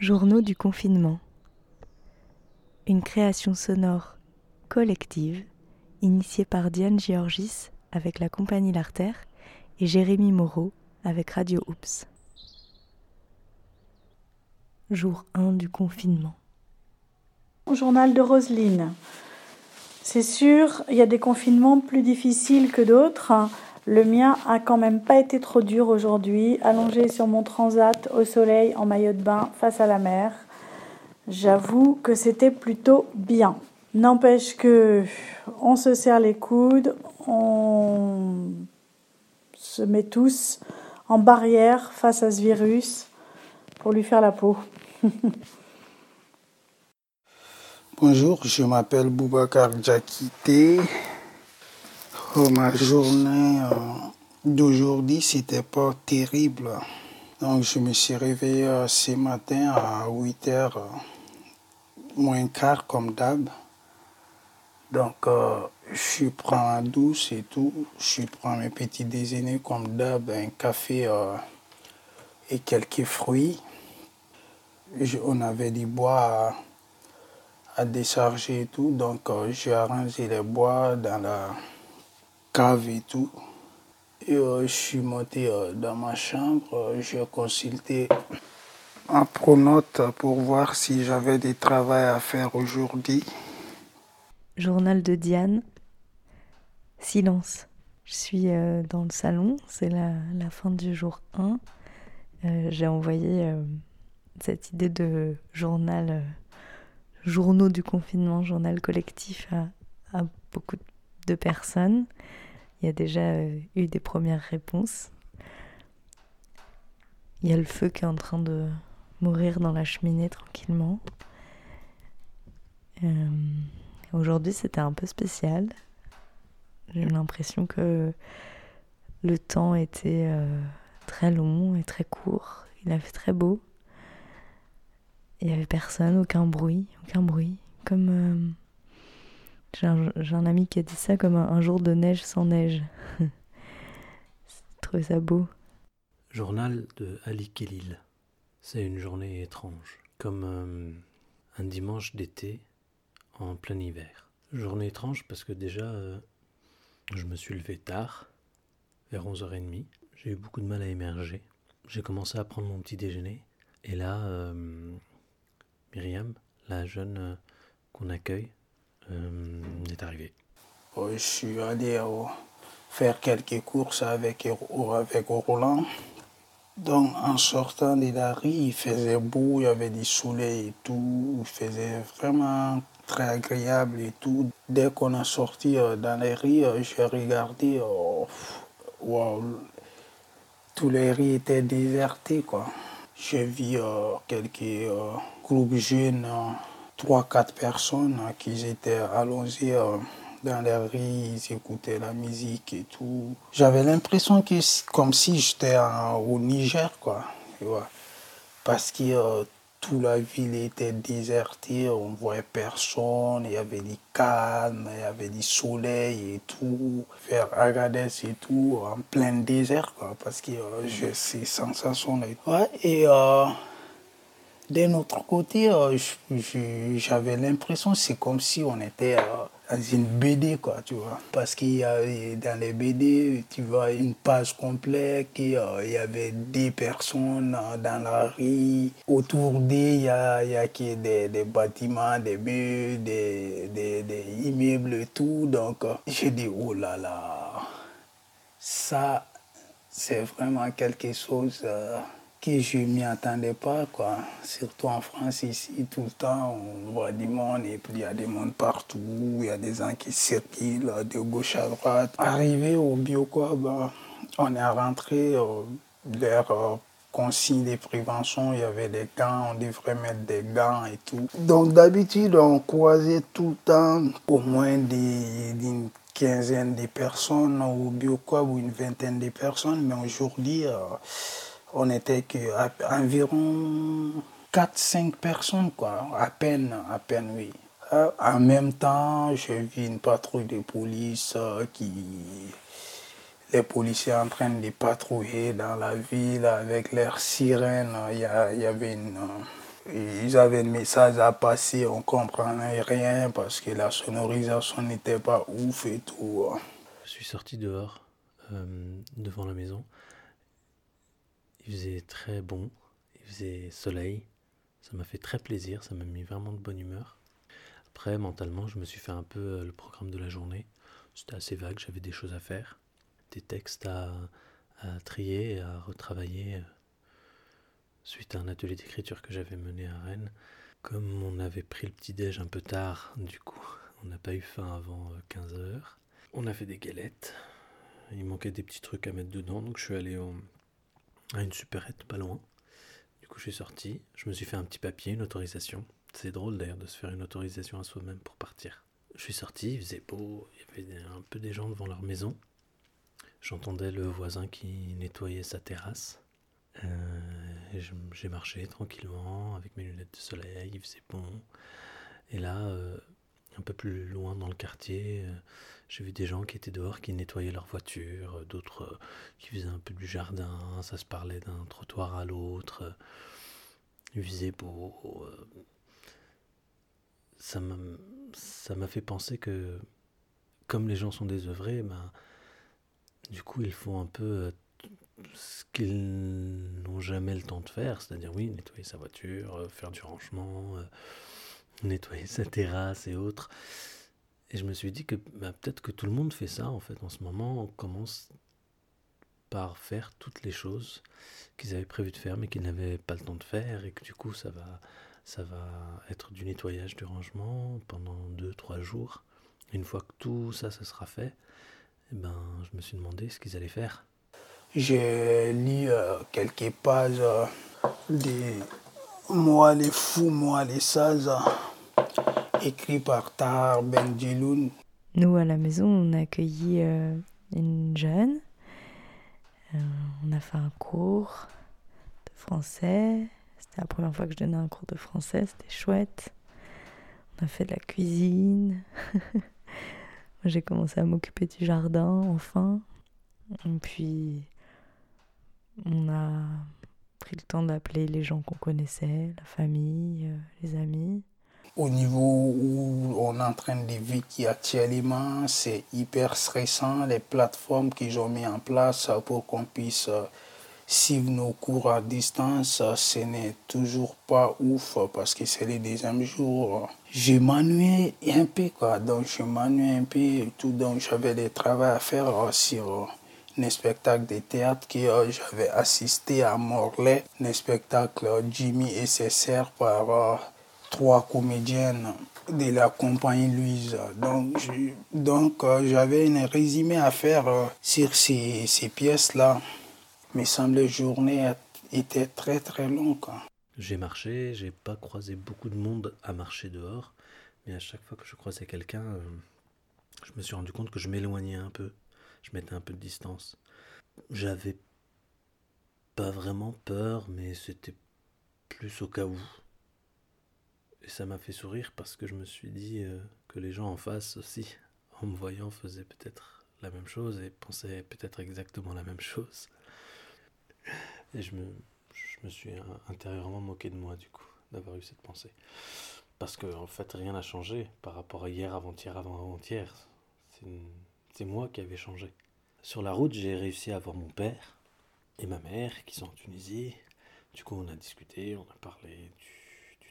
Journaux du confinement. Une création sonore collective initiée par Diane Georgis avec la compagnie L'Artère et Jérémy Moreau avec Radio Oops. Jour 1 du confinement. Journal de Roselyne. C'est sûr, il y a des confinements plus difficiles que d'autres. Le mien a quand même pas été trop dur aujourd'hui, allongé sur mon transat au soleil en maillot de bain face à la mer. J'avoue que c'était plutôt bien. N'empêche que on se serre les coudes, on se met tous en barrière face à ce virus pour lui faire la peau. Bonjour, je m'appelle Boubacar Djakité. Oh, ma journée euh, d'aujourd'hui, c'était pas terrible. Donc, je me suis réveillé euh, ce matin à 8 h euh, moins quart comme d'hab. Donc, je prends la douce et tout. Je prends mes petits déjeuners comme d'hab, un café et quelques fruits. on avait du bois à, décharger et tout. Donc, j'ai arrangé les bois dans la cave et tout. Et euh, je suis monté euh, dans ma chambre, euh, j'ai consulté un pronote pour voir si j'avais des travaux à faire aujourd'hui. Journal de Diane. Silence. Je suis dans le salon, c'est la, fin du jour 1. j'ai envoyé cette idée de journal, journaux du confinement, journal collectif à, à beaucoup de personnes. Il y a déjà euh, eu des premières réponses. Il y a le feu qui est en train de mourir dans la cheminée tranquillement. Euh, aujourd'hui, c'était un peu spécial. J'ai l'impression que le temps était euh, très long et très court. Il a fait très beau. Il n'y avait personne, aucun bruit, aucun bruit. Comme j'ai un, ami qui a dit ça comme un, jour de neige sans neige. Trouvé ça beau. Journal de Ali Kélil. C'est une journée étrange, comme euh, un dimanche d'été en plein hiver. Journée étrange parce que déjà, euh, je me suis levé tard, vers 11h30. J'ai eu beaucoup de mal à émerger. J'ai commencé à prendre mon petit déjeuner. Et là, euh, Myriam, la jeune qu'on accueille, est arrivé Je suis allé euh, faire quelques courses avec, avec Roland. Donc en sortant de la rue, il faisait beau, il y avait du soleil et tout. Il faisait vraiment très agréable et tout. Dès qu'on a sorti euh, dans les rues, j'ai regardé, wow, tous les rues étaient désertés. J'ai vu quelques groupes jeunes trois, quatre personnes hein, qui étaient allongées euh, dans les rues, ils écoutaient la musique et tout. J'avais l'impression que comme si j'étais au Niger, quoi. Parce que euh, toute la ville était désertée, on ne voyait personne, il y avait du calme, il y avait du soleil et tout. Vers Agadez et tout, en plein désert, quoi. Parce que euh, j'ai ces sensations-là. Et d'un autre côté, euh, j'avais l'impression c'est comme si on était euh, dans une BD, quoi, tu vois. Parce qu'il y a dans les BD, tu vois une page complète, il y avait des personnes dans la rue. Autour d'eux, il y a, des, bâtiments, des murs, des, immeubles tout. Donc, euh, j'ai dit, oh là là, ça, c'est vraiment quelque chose que je m'y attendais pas, quoi. Surtout en France, ici, tout le temps, on voit du monde et puis il y a des monde partout, il y a des gens qui circulent de gauche à droite. Arrivé au Biocob, on est rentré euh, euh, consigne de prévention, il y avait des gants, on devrait mettre des gants et tout. Donc d'habitude, on croisait tout le temps au moins d'une quinzaine de personnes au Biocob ou une vingtaine de personnes, mais aujourd'hui, euh, on n'était qu'environ 4-5 personnes, quoi. À peine, à peine, oui. Euh, en même temps, j'ai vu une patrouille de police euh, qui. Les policiers en train de patrouiller dans la ville avec leurs sirènes. Il avait une, ils avaient le message à passer, on comprenait rien parce que la sonorisation n'était pas ouf et tout. Je suis sorti dehors, euh, devant la maison. Il faisait très bon, il faisait soleil. Ça m'a fait très plaisir, ça m'a mis vraiment de bonne humeur. Après, mentalement, je me suis fait un peu euh, le programme de la journée. C'était assez vague, j'avais des choses à faire, des textes à, trier à retravailler euh, suite à un atelier d'écriture que j'avais mené à Rennes. Comme on avait pris le petit-déj un peu tard, du coup, on n'a pas eu faim avant 15 euh. On a fait des galettes. Il manquait des petits trucs à mettre dedans, donc je suis allé à une supérette pas loin. Du coup, je suis sorti, je me suis fait un petit papier, une autorisation. C'est drôle d'ailleurs de se faire une autorisation à soi-même pour partir. Je suis sorti, il faisait beau, il y avait un peu des gens devant leur maison. J'entendais le voisin qui nettoyait sa terrasse. Euh, j'ai marché tranquillement avec mes lunettes de soleil, il faisait bon. Et là, euh, un peu plus loin dans le quartier, euh, j'ai vu des gens qui étaient dehors, qui nettoyaient leur voiture, d'autres qui faisaient un peu du jardin, ça se parlait d'un trottoir à l'autre. Il faisait beau. Ça m'a fait penser que, comme les gens sont désœuvrés, ben, du coup, ils font un peu euh, ce qu'ils n'ont jamais le temps de faire, c'est-à-dire, oui, nettoyer sa voiture, euh, faire du rangement, euh, nettoyer sa terrasse et autres. Et je me suis dit que bah, peut-être que tout le monde fait ça, en fait, en ce moment. On commence par faire toutes les choses qu'ils avaient prévu de faire, mais qu'ils n'avaient pas le temps de faire, et que du coup, ça va, ça va être du nettoyage, du rangement pendant deux, trois jours. Une fois que tout ça, ça sera fait, eh ben, je me suis demandé ce qu'ils allaient faire. J'ai lu euh, quelques pages euh, des Moi les fous, moi les sages, euh, écrits par Tar Benjiloun. Nous, à la maison, on a accueilli une jeune. on a fait un cours de français. C'était la première fois que je donnais un cours de français, c'était chouette. On a fait de la cuisine. J'ai commencé à m'occuper du jardin, enfin. Et puis, on a pris le temps d'appeler les gens qu'on connaissait, la famille, euh, les amis. Au niveau où on est en train de vivre actuellement, c'est hyper stressant. Les plateformes qu'ils ont mis en place pour qu'on puisse euh, suivre nos cours à distance, ce n'est toujours pas ouf parce que c'est les deuxième jours je m'ennuie un peu, quoi. Donc, je m'ennuie un peu tout. Donc, j'avais des travaux à faire euh, sur euh, un spectacle de théâtre que euh, j'avais assisté à Morlaix, un spectacle Jimmy et ses sœurs par trois comédiennes de la compagnie Louise. Donc, donc j'avais un résumé à faire sur ces, ces pièces-là. Mais semble la journée était très très longue. J'ai marché, j'ai pas croisé beaucoup de monde à marcher dehors, mais à chaque fois que je croisais quelqu'un, euh, je me suis rendu compte que je m'éloignais un peu, je mettais un peu de distance. J'avais pas vraiment peur, mais c'était plus au cas où. Et ça m'a fait sourire parce que je me suis dit euh, que les gens en face aussi, en me voyant, faisaient peut-être la même chose et pensaient peut-être exactement la même chose. Et je me, je me suis intérieurement moqué de moi du coup, d'avoir eu cette pensée. Parce que en fait, rien n'a changé par rapport à hier, avant-hier, avant-avant-hier. C'est moi qui avais changé. Sur la route, j'ai réussi à voir mon père et ma mère qui sont en Tunisie. Du coup, on a discuté, on a parlé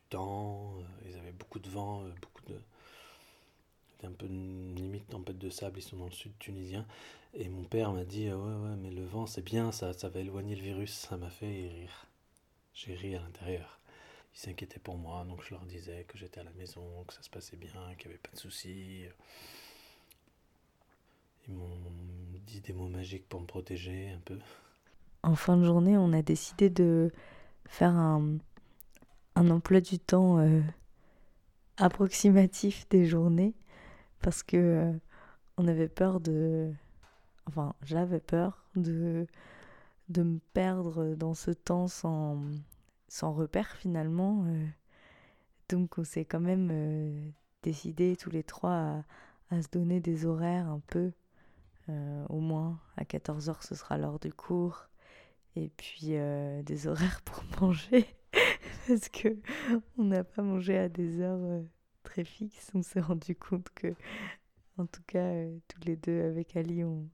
temps. Euh, ils avaient beaucoup de vent, euh, beaucoup de. un peu limite tempête de sable, ils sont dans le sud tunisien. Et mon père m'a dit Ouais, ouais, mais le vent c'est bien, ça, ça va éloigner le virus. Ça m'a fait rire. J'ai ri à l'intérieur. Ils s'inquiétaient pour moi, donc je leur disais que j'étais à la maison, que ça se passait bien, qu'il n'y avait pas de soucis. Ils m'ont dit des mots magiques pour me protéger un peu. En fin de journée, on a décidé de faire un, un emploi du temps euh, approximatif des journées parce que euh, on avait peur de enfin j'avais peur de de me perdre dans ce temps sans, sans repère finalement. Euh. donc on s'est quand même décidé tous les trois à, se donner des horaires un peu. Au moins à 14h ce sera l'heure du cours. Et puis des horaires pour manger. Parce que on n'a pas mangé à des heures euh, très fixes. On s'est rendu compte que, en tout cas, euh, tous les deux avec Ali, on,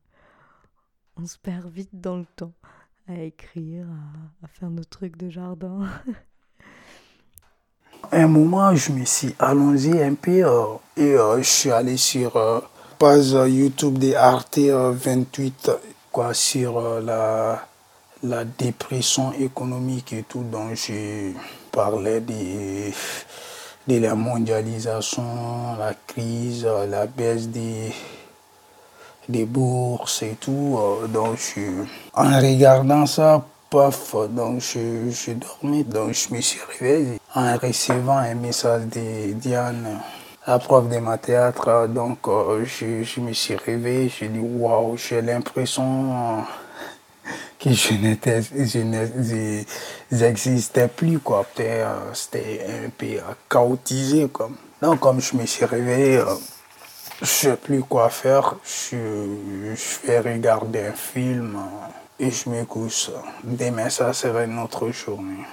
on se perd vite dans le temps à écrire, à, faire nos trucs de jardin. Un moment, je me suis allongé un peu euh, et je suis allé sur euh, page YouTube de Arte 28 quoi, sur la, la dépression économique et tout. Donc, je parlais de, de la mondialisation, la crise, la baisse des, des bourses et tout. Donc, je, en regardant ça, paf, donc je, je dormais, donc je me suis réveillé en recevant un message de Diane, la prof de ma théâtre. Donc, euh, je, je me suis réveillé, j'ai dit waouh, j'ai l'impression que je n'étais, je n'ex- je- j'existais plus, quoi. C'était, un peu chaotisé, quoi. Donc, comme je me suis réveillé, euh, je sais plus quoi faire. Je, je vais regarder un film euh, et je me couche. Demain, ça sera une autre journée.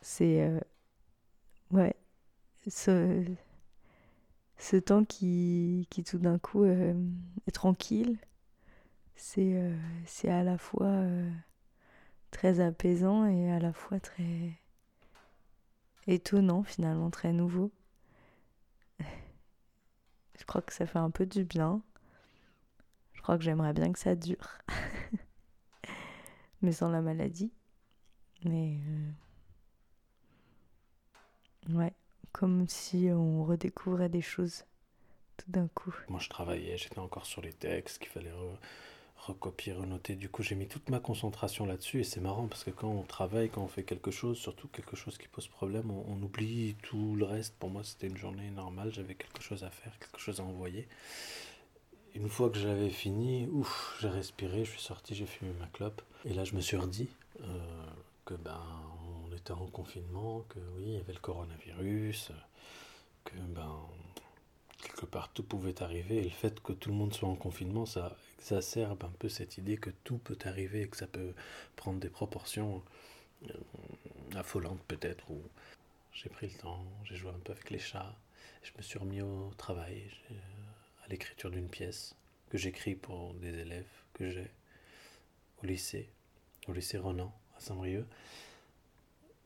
C'est. euh, ouais. Ce, ce temps qui, qui tout d'un coup est tranquille, c'est euh, c'est à la fois euh, très apaisant et à la fois très étonnant, finalement, très nouveau. Je crois que ça fait un peu du bien. Je crois que j'aimerais bien que ça dure. Mais sans la maladie. Mais. euh, Ouais, comme si on redécouvrait des choses tout d'un coup. Moi, je travaillais, j'étais encore sur les textes qu'il fallait recopier, renoter. Du coup, j'ai mis toute ma concentration là-dessus et c'est marrant parce que quand on travaille, quand on fait quelque chose, surtout quelque chose qui pose problème, on, oublie tout le reste. Pour moi, c'était une journée normale, j'avais quelque chose à faire, quelque chose à envoyer. Une fois que j'avais fini, ouf, j'ai respiré, je suis sorti, j'ai fumé ma clope. Et là, je me suis redit euh, que ben, on était en confinement, que oui, il y avait le coronavirus, que ben, quelque part tout pouvait arriver. Et le fait que tout le monde soit en confinement, ça exacerbe un peu cette idée que tout peut arriver et que ça peut prendre des proportions euh, affolantes peut-être. Ou j'ai pris le temps, j'ai joué un peu avec les chats, je me suis remis au travail, j'ai- à l'écriture d'une pièce que j'écris pour des élèves que j'ai au lycée, au lycée Renan à Saint-Brieuc.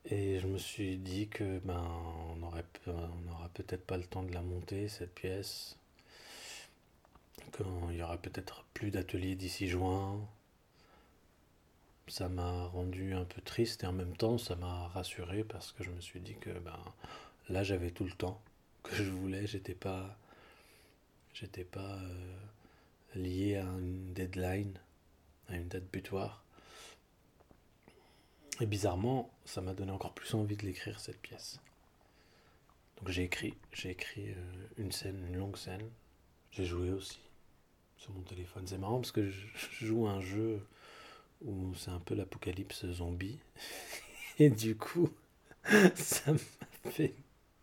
Et je me suis dit que ben on n'aura peut-être pas le temps de la monter cette pièce, qu'il y aura peut-être plus d'ateliers d'ici juin. Ça m'a rendu un peu triste et en même temps ça m'a rassuré parce que je me suis dit que ben là j'avais tout le temps que je voulais, j'étais pas pas euh, lié à une deadline, à une date butoir. Et bizarrement, ça m'a donné encore plus envie de l'écrire, cette pièce. Donc j'ai écrit, j'ai écrit euh, une scène, une longue scène. J'ai joué aussi sur mon téléphone. C'est marrant parce que je joue un jeu où c'est un peu l'apocalypse zombie. Et du coup, ça m'a fait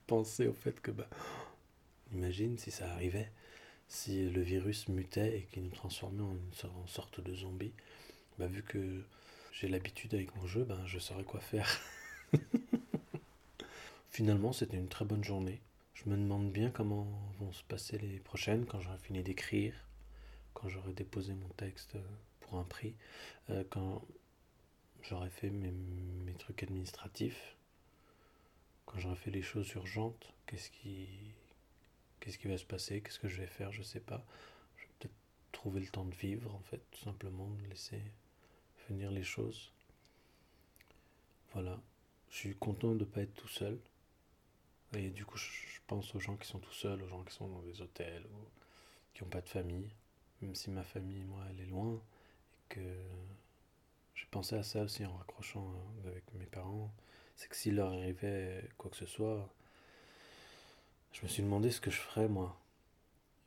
penser au fait que, bah, imagine si ça arrivait, si le virus mutait et qu'il nous transformait en une sorte de zombie. Bah, vu que j'ai l'habitude avec mon jeu, ben, je saurais quoi faire. Finalement, c'était une très bonne journée. Je me demande bien comment vont se passer les prochaines quand j'aurai fini d'écrire, quand j'aurai déposé mon texte pour un prix, euh, quand j'aurai fait mes, mes trucs administratifs, quand j'aurai fait les choses urgentes, qu'est-ce qui, qu'est-ce qui va se passer, qu'est-ce que je vais faire, je sais pas. Je vais peut-être trouver le temps de vivre, en fait, tout simplement, de laisser venir les choses. Voilà. Je suis content de ne pas être tout seul. Et du coup, je pense aux gens qui sont tout seuls, aux gens qui sont dans des hôtels, qui n'ont pas de famille. Même si ma famille, moi, elle est loin. Et que j'ai pensé à ça aussi en raccrochant euh, avec mes parents. C'est que s'il leur arrivait quoi que ce soit, je me suis demandé ce que je ferais, moi.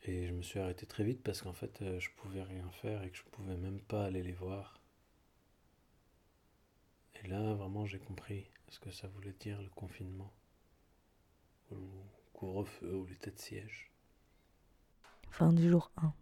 Et je me suis arrêté très vite parce qu'en fait, euh, je pouvais rien faire et que je pouvais même pas aller les voir. Et là, vraiment, j'ai compris ce que ça voulait dire le confinement, le couvre-feu, ou l'état de siège. Fin du jour 1.